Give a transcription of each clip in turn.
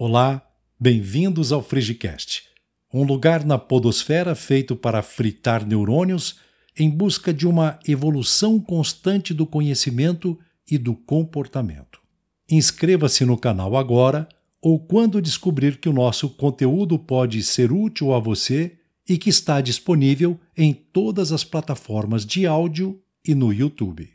Olá, bem-vindos ao Frigicast, um lugar na podosfera feito para fritar neurônios em busca de uma evolução constante do conhecimento e do comportamento. Inscreva-se no canal agora ou quando descobrir que o nosso conteúdo pode ser útil a você e que está disponível em todas as plataformas de áudio e no YouTube.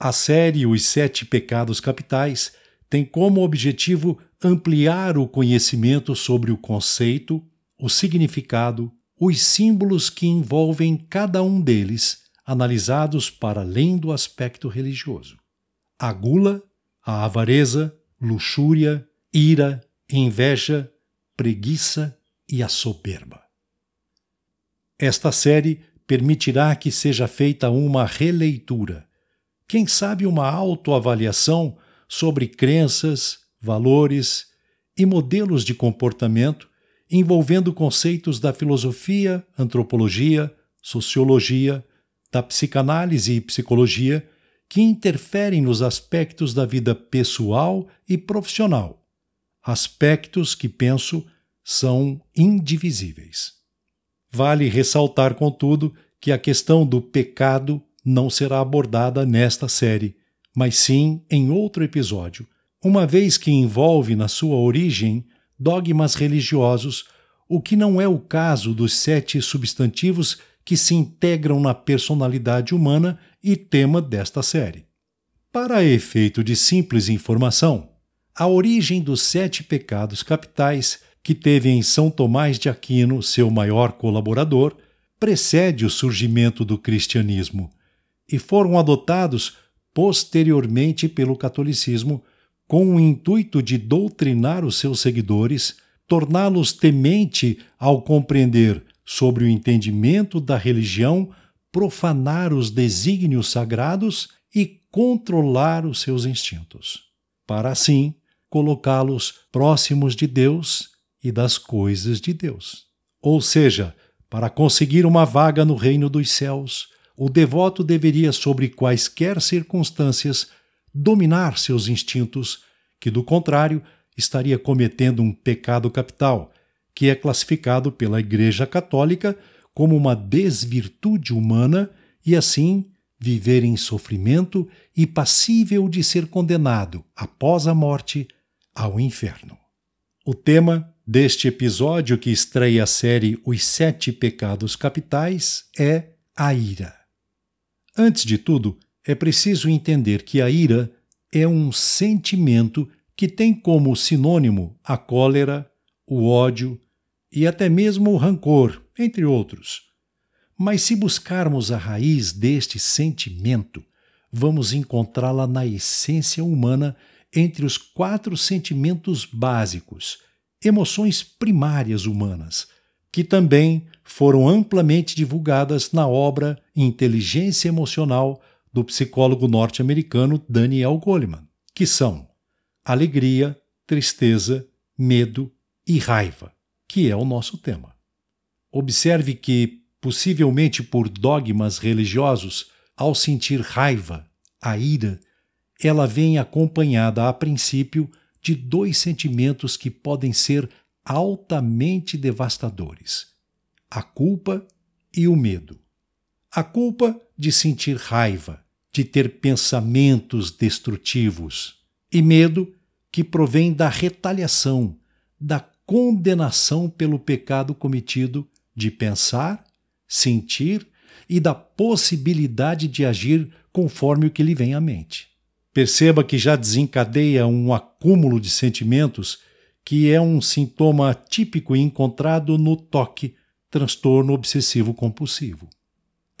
A série Os Sete Pecados Capitais tem como objetivo ampliar o conhecimento sobre o conceito, o significado, os símbolos que envolvem cada um deles, analisados para além do aspecto religioso. A gula, a avareza, luxúria, ira, inveja, preguiça e a soberba. Esta série permitirá que seja feita uma releitura, quem sabe uma autoavaliação sobre crenças, valores e modelos de comportamento envolvendo conceitos da filosofia, antropologia, sociologia, da psicanálise e psicologia que interferem nos aspectos da vida pessoal e profissional, aspectos que penso são indivisíveis. Vale ressaltar, contudo, que a questão do pecado não será abordada nesta série, mas sim em outro episódio, uma vez que envolve na sua origem dogmas religiosos, o que não é o caso dos sete substantivos que se integram na personalidade humana e tema desta série. Para efeito de simples informação, a origem dos sete pecados capitais, que teve em São Tomás de Aquino seu maior colaborador, precede o surgimento do cristianismo e foram adotados posteriormente pelo catolicismo com o intuito de doutrinar os seus seguidores, torná-los temente ao compreender sobre o entendimento da religião, profanar os desígnios sagrados e controlar os seus instintos, para assim colocá-los próximos de Deus e das coisas de Deus. Ou seja, para conseguir uma vaga no reino dos céus, o devoto deveria, sobre quaisquer circunstâncias, dominar seus instintos, que, do contrário, estaria cometendo um pecado capital, que é classificado pela Igreja Católica como uma desvirtude humana e, assim, viver em sofrimento e passível de ser condenado, após a morte, ao inferno. O tema deste episódio que estreia a série Os Sete Pecados Capitais é a ira. Antes de tudo, é preciso entender que a ira é um sentimento que tem como sinônimo a cólera, o ódio e até mesmo o rancor, entre outros. Mas se buscarmos a raiz deste sentimento, vamos encontrá-la na essência humana entre os quatro sentimentos básicos, emoções primárias humanas, que também foram amplamente divulgadas na obra Inteligência Emocional do psicólogo norte-americano Daniel Goleman, que são alegria, tristeza, medo e raiva, que é o nosso tema. Observe que, possivelmente por dogmas religiosos, ao sentir raiva, a ira, ela vem acompanhada a princípio de dois sentimentos que podem ser altamente devastadores: a culpa e o medo. A culpa de sentir raiva, de ter pensamentos destrutivos, e medo que provém da retaliação, da condenação pelo pecado cometido, de pensar, sentir e da possibilidade de agir conforme o que lhe vem à mente. Perceba que já desencadeia um acúmulo de sentimentos que é um sintoma típico encontrado no toque, transtorno obsessivo compulsivo.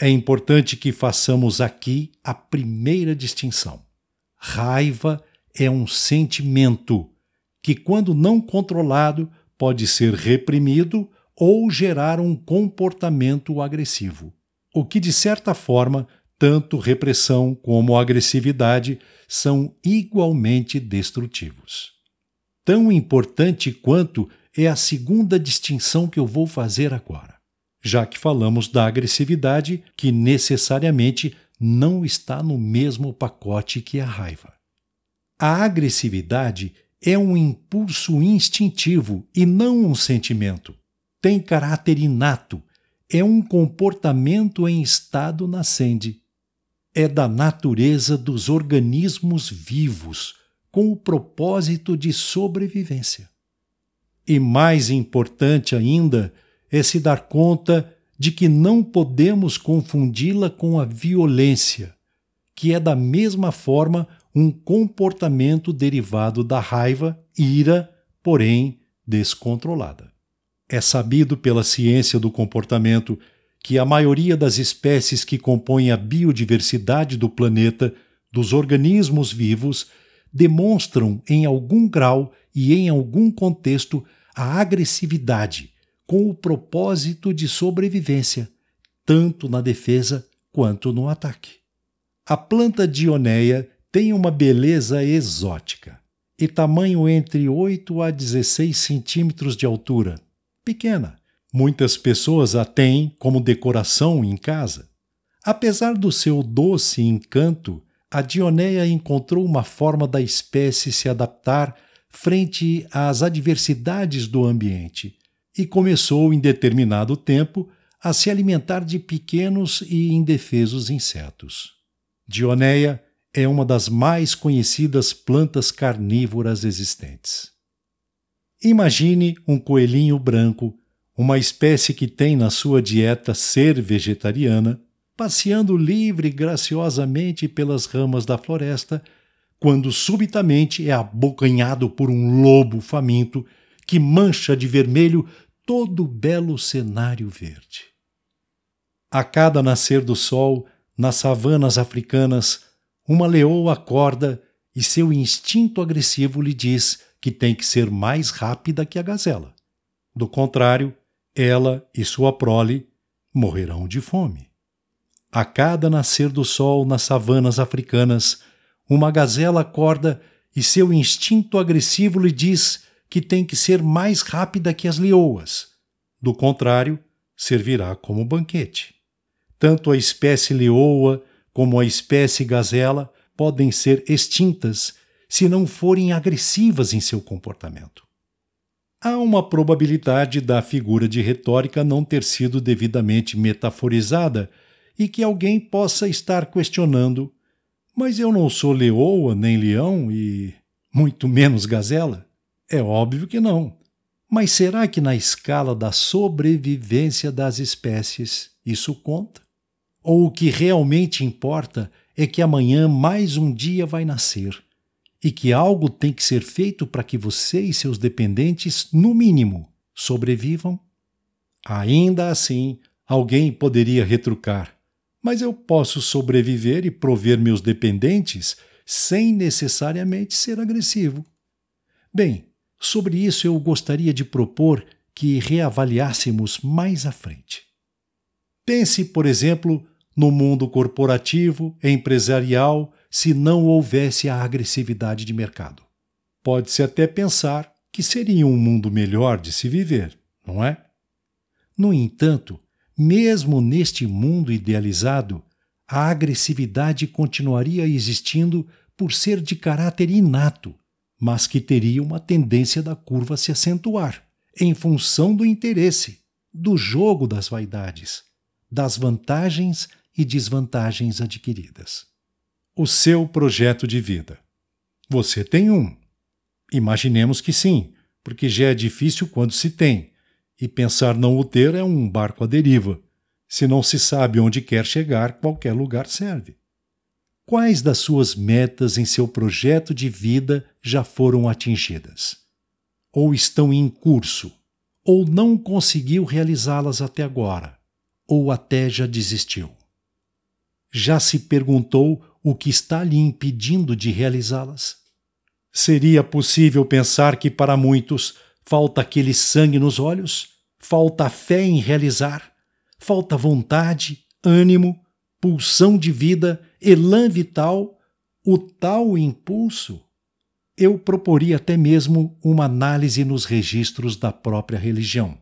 É importante que façamos aqui a primeira distinção. Raiva é um sentimento que, quando não controlado, pode ser reprimido ou gerar um comportamento agressivo, o que, de certa forma, tanto repressão como agressividade são igualmente destrutivos. Tão importante quanto é a segunda distinção que eu vou fazer agora, já que falamos da agressividade que necessariamente não está no mesmo pacote que a raiva. A agressividade é um impulso instintivo e não um sentimento. Tem caráter inato, é um comportamento em estado nascente. É da natureza dos organismos vivos, com o propósito de sobrevivência. E mais importante ainda é se dar conta de que não podemos confundi-la com a violência, que é da mesma forma um comportamento derivado da raiva, ira, porém descontrolada. É sabido pela ciência do comportamento que a maioria das espécies que compõem a biodiversidade do planeta, dos organismos vivos, demonstram em algum grau e em algum contexto a agressividade com o propósito de sobrevivência, tanto na defesa quanto no ataque. A planta dioneia tem uma beleza exótica e tamanho entre 8 a 16 centímetros de altura. Pequena. Muitas pessoas a têm como decoração em casa. Apesar do seu doce encanto, a Dioneia encontrou uma forma da espécie se adaptar frente às adversidades do ambiente e começou em determinado tempo a se alimentar de pequenos e indefesos insetos. Dioneia é uma das mais conhecidas plantas carnívoras existentes. Imagine um coelhinho branco, uma espécie que tem na sua dieta ser vegetariana, passeando livre e graciosamente pelas ramas da floresta, quando subitamente é abocanhado por um lobo faminto que mancha de vermelho todo o belo cenário verde. A cada nascer do sol, nas savanas africanas, uma leoa acorda e seu instinto agressivo lhe diz que tem que ser mais rápida que a gazela. Do contrário, ela e sua prole morrerão de fome. A cada nascer do sol nas savanas africanas, uma gazela acorda e seu instinto agressivo lhe diz que tem que ser mais rápida que as leoas. Do contrário, servirá como banquete. Tanto a espécie leoa como a espécie gazela podem ser extintas se não forem agressivas em seu comportamento. Há uma probabilidade da figura de retórica não ter sido devidamente metaforizada e que alguém possa estar questionando: mas eu não sou leoa nem leão e muito menos gazela? É óbvio que não. Mas será que na escala da sobrevivência das espécies isso conta? Ou o que realmente importa é que amanhã mais um dia vai nascer e que algo tem que ser feito para que você e seus dependentes, no mínimo, sobrevivam? Ainda assim, alguém poderia retrucar: mas eu posso sobreviver e prover meus dependentes sem necessariamente ser agressivo. Bem, sobre isso eu gostaria de propor que reavaliássemos mais à frente. Pense, por exemplo, no mundo corporativo, empresarial, se não houvesse a agressividade de mercado. Pode-se até pensar que seria um mundo melhor de se viver, não é? No entanto, mesmo neste mundo idealizado, a agressividade continuaria existindo por ser de caráter inato, mas que teria uma tendência da curva se acentuar, em função do interesse, do jogo das vaidades, das vantagens e desvantagens adquiridas. O seu projeto de vida. Você tem um. Imaginemos que sim, porque já é difícil quando se tem, e pensar não o ter é um barco à deriva. Se não se sabe onde quer chegar, qualquer lugar serve. Quais das suas metas em seu projeto de vida já foram atingidas? Ou estão em curso? Ou não conseguiu realizá-las até agora? Ou até já desistiu? Já se perguntou o que está lhe impedindo de realizá-las? Seria possível pensar que para muitos falta aquele sangue nos olhos, falta fé em realizar, falta vontade, ânimo, pulsão de vida, elan vital, o tal impulso? Eu proporia até mesmo uma análise nos registros da própria religião,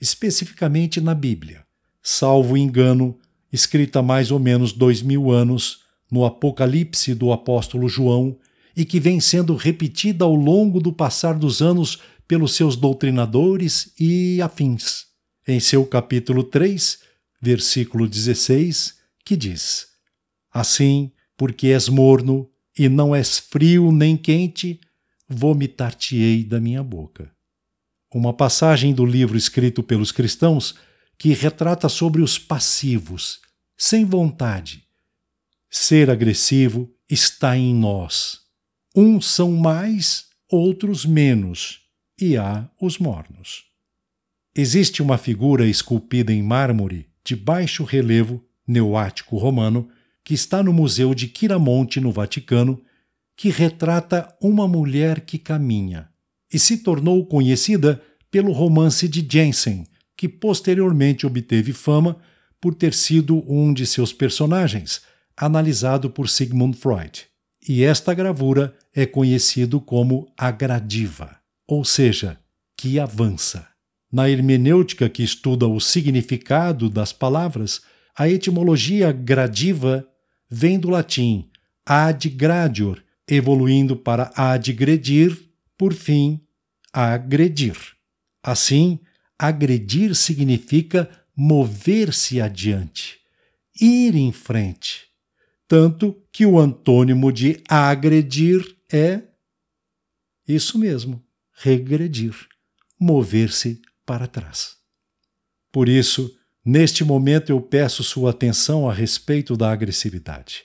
especificamente na Bíblia. Salvo engano, escrita mais ou menos dois mil anos no Apocalipse do apóstolo João e que vem sendo repetida ao longo do passar dos anos pelos seus doutrinadores e afins. Em seu capítulo 3, versículo 16, que diz: Assim, porque és morno e não és frio nem quente, vomitar-te-ei da minha boca. Uma passagem do livro escrito pelos cristãos que retrata sobre os passivos, sem vontade. Ser agressivo está em nós. Uns são mais, outros menos, e há os mornos. Existe uma figura esculpida em mármore de baixo relevo neoático romano que está no Museu de Quiramonte, no Vaticano, que retrata uma mulher que caminha e se tornou conhecida pelo romance de Jensen, que posteriormente obteve fama por ter sido um de seus personagens, analisado por Sigmund Freud. E esta gravura é conhecido como a gradiva, ou seja, que avança. Na hermenêutica que estuda o significado das palavras, a etimologia gradiva vem do latim ad gradior, evoluindo para adgredir, por fim, agredir. Assim, agredir significa mover-se adiante, ir em frente. Tanto que o antônimo de agredir é isso mesmo, regredir, mover-se para trás. Por isso, neste momento eu peço sua atenção a respeito da agressividade.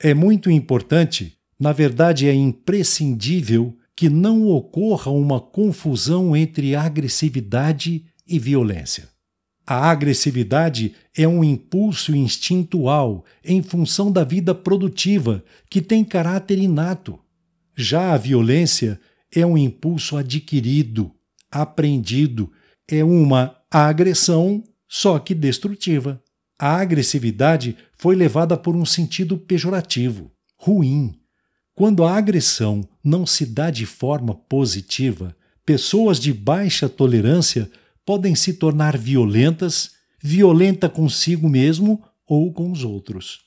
É muito importante, na verdade é imprescindível, que não ocorra uma confusão entre agressividade e violência. A agressividade é um impulso instintual em função da vida produtiva que tem caráter inato. Já a violência é um impulso adquirido, aprendido, é uma agressão, só que destrutiva. A agressividade foi levada por um sentido pejorativo, ruim. Quando a agressão não se dá de forma positiva, pessoas de baixa tolerância podem se tornar violentas, violenta consigo mesmo ou com os outros.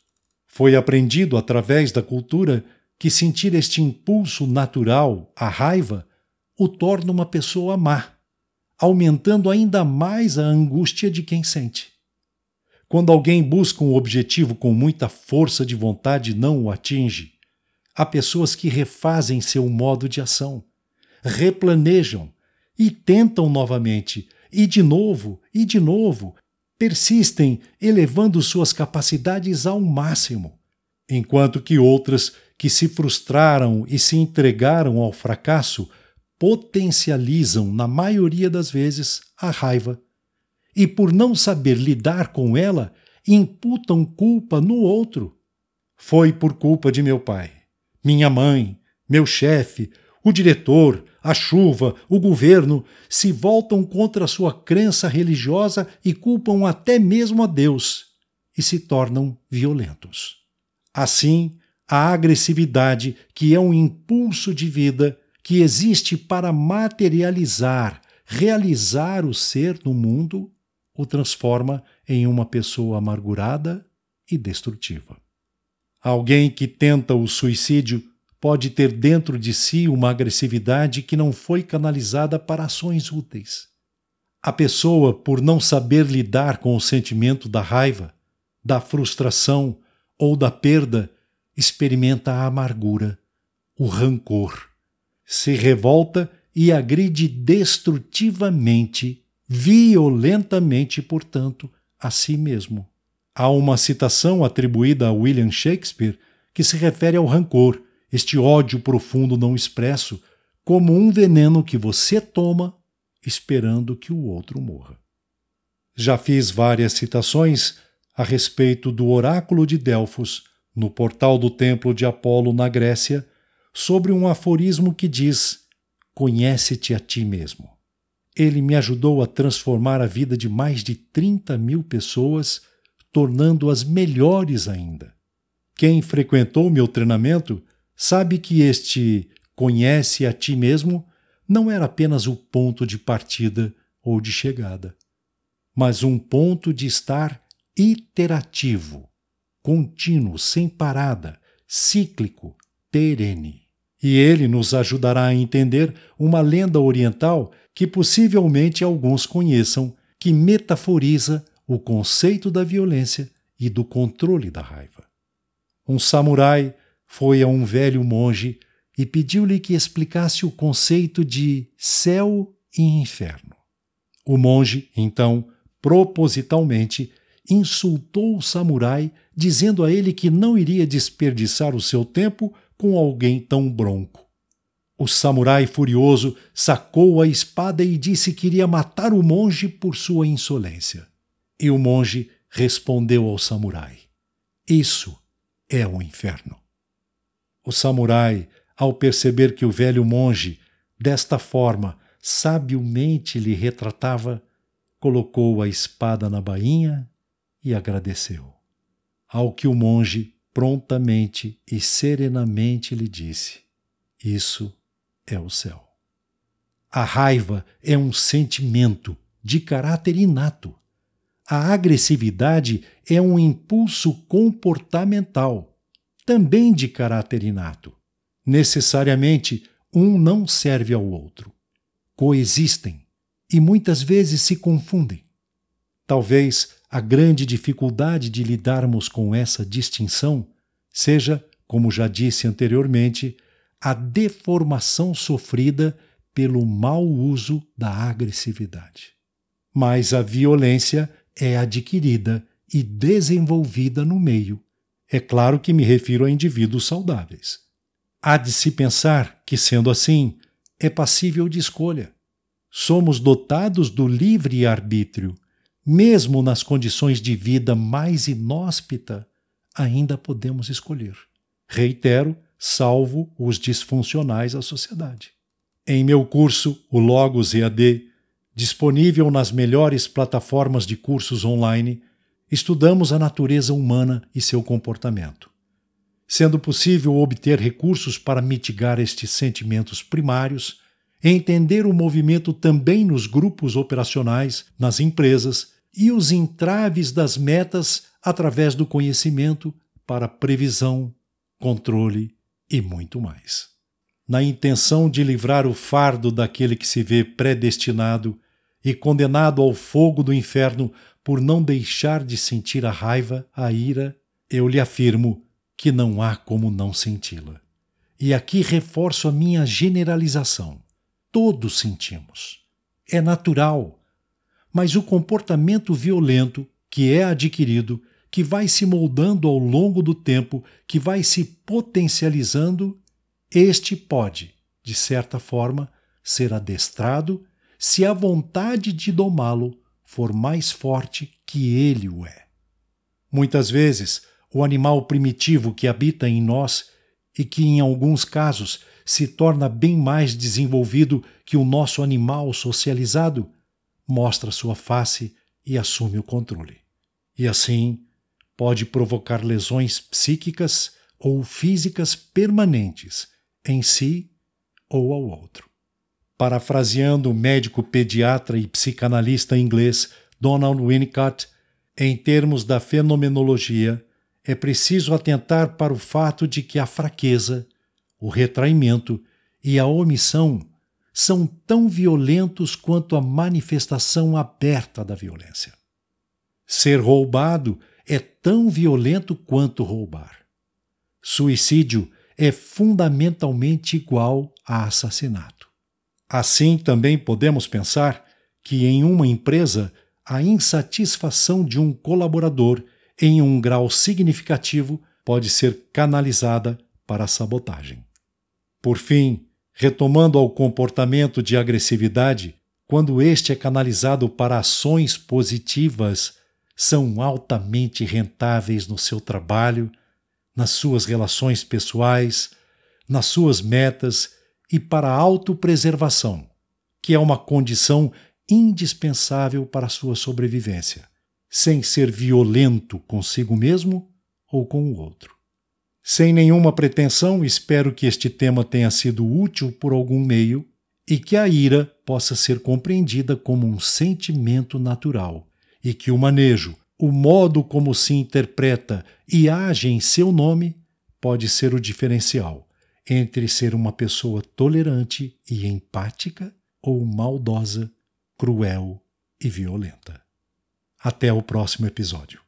Foi aprendido através da cultura que sentir este impulso natural, a raiva, o torna uma pessoa má, aumentando ainda mais a angústia de quem sente. Quando alguém busca um objetivo com muita força de vontade e não o atinge, há pessoas que refazem seu modo de ação, replanejam e tentam novamente, e de novo, e de novo, persistem elevando suas capacidades ao máximo, enquanto que outras que se frustraram e se entregaram ao fracasso potencializam, na maioria das vezes, a raiva. E por não saber lidar com ela, imputam culpa no outro. Foi por culpa de meu pai, minha mãe, meu chefe, o diretor, a chuva, o governo se voltam contra sua crença religiosa e culpam até mesmo a Deus e se tornam violentos. Assim, a agressividade, que é um impulso de vida, que existe para materializar, realizar o ser no mundo, o transforma em uma pessoa amargurada e destrutiva. Alguém que tenta o suicídio pode ter dentro de si uma agressividade que não foi canalizada para ações úteis. A pessoa, por não saber lidar com o sentimento da raiva, da frustração ou da perda, experimenta a amargura, o rancor se revolta e agride destrutivamente, violentamente, portanto, a si mesmo. Há uma citação atribuída a William Shakespeare que se refere ao rancor, este ódio profundo não expresso, como um veneno que você toma esperando que o outro morra. Já fiz várias citações a respeito do oráculo de Delfos no portal do templo de Apolo na Grécia sobre um aforismo que diz: Conhece-te a ti mesmo. Ele me ajudou a transformar a vida de mais de 30 mil pessoas, tornando-as melhores ainda. Quem frequentou meu treinamento sabe que este conhece a ti mesmo não era apenas o ponto de partida ou de chegada, mas um ponto de estar iterativo, contínuo, sem parada, cíclico, perene. E ele nos ajudará a entender uma lenda oriental que possivelmente alguns conheçam, que metaforiza o conceito da violência e do controle da raiva. Um samurai foi a um velho monge e pediu-lhe que explicasse o conceito de céu e inferno. O monge, então, propositalmente, insultou o samurai, dizendo a ele que não iria desperdiçar o seu tempo com alguém tão bronco. O samurai furioso sacou a espada e disse que iria matar o monge por sua insolência. E o monge respondeu ao samurai: Isso é o inferno. O samurai, ao perceber que o velho monge, desta forma, sabiamente lhe retratava, colocou a espada na bainha e agradeceu. Ao que o monge prontamente e serenamente lhe disse: Isso é o céu. A raiva é um sentimento de caráter inato. A agressividade é um impulso comportamental, também de caráter inato. Necessariamente, um não serve ao outro. Coexistem e muitas vezes se confundem. Talvez a grande dificuldade de lidarmos com essa distinção seja, como já disse anteriormente, a deformação sofrida pelo mau uso da agressividade. Mas a violência é adquirida e desenvolvida no meio. É claro que me refiro a indivíduos saudáveis. Há de se pensar que, sendo assim, é passível de escolha. Somos dotados do livre arbítrio mesmo nas condições de vida mais inóspita, ainda podemos escolher. Reitero, salvo os disfuncionais à sociedade. Em meu curso, o Logos EAD, disponível nas melhores plataformas de cursos online, estudamos a natureza humana e seu comportamento. Sendo possível obter recursos para mitigar estes sentimentos primários, entender o movimento também nos grupos operacionais, nas empresas e os entraves das metas através do conhecimento para previsão, controle e muito mais. Na intenção de livrar o fardo daquele que se vê predestinado e condenado ao fogo do inferno por não deixar de sentir a raiva, a ira, eu lhe afirmo que não há como não senti-la. E aqui reforço a minha generalização. Todos sentimos. É natural. Mas o comportamento violento que é adquirido, que vai se moldando ao longo do tempo, que vai se potencializando, este pode, de certa forma, ser adestrado se a vontade de domá-lo for mais forte que ele o é. Muitas vezes, o animal primitivo que habita em nós e que, em alguns casos, se torna bem mais desenvolvido que o nosso animal socializado, mostra sua face e assume o controle. E assim, pode provocar lesões psíquicas ou físicas permanentes em si ou ao outro. Parafraseando o médico pediatra e psicanalista inglês Donald Winnicott, em termos da fenomenologia, é preciso atentar para o fato de que a fraqueza, o retraimento e a omissão são tão violentos quanto a manifestação aberta da violência. Ser roubado é tão violento quanto roubar. Suicídio é fundamentalmente igual a assassinato. Assim, também podemos pensar que em uma empresa a insatisfação de um colaborador em um grau significativo pode ser canalizada para a sabotagem. Por fim, retomando ao comportamento de agressividade, quando este é canalizado para ações positivas, são altamente rentáveis no seu trabalho, nas suas relações pessoais, nas suas metas e para a autopreservação, que é uma condição indispensável para a sua sobrevivência, sem ser violento consigo mesmo ou com o outro. Sem nenhuma pretensão, espero que este tema tenha sido útil por algum meio e que a ira possa ser compreendida como um sentimento natural e que o manejo, o modo como se interpreta e age em seu nome pode ser o diferencial entre ser uma pessoa tolerante e empática ou maldosa, cruel e violenta. Até o próximo episódio.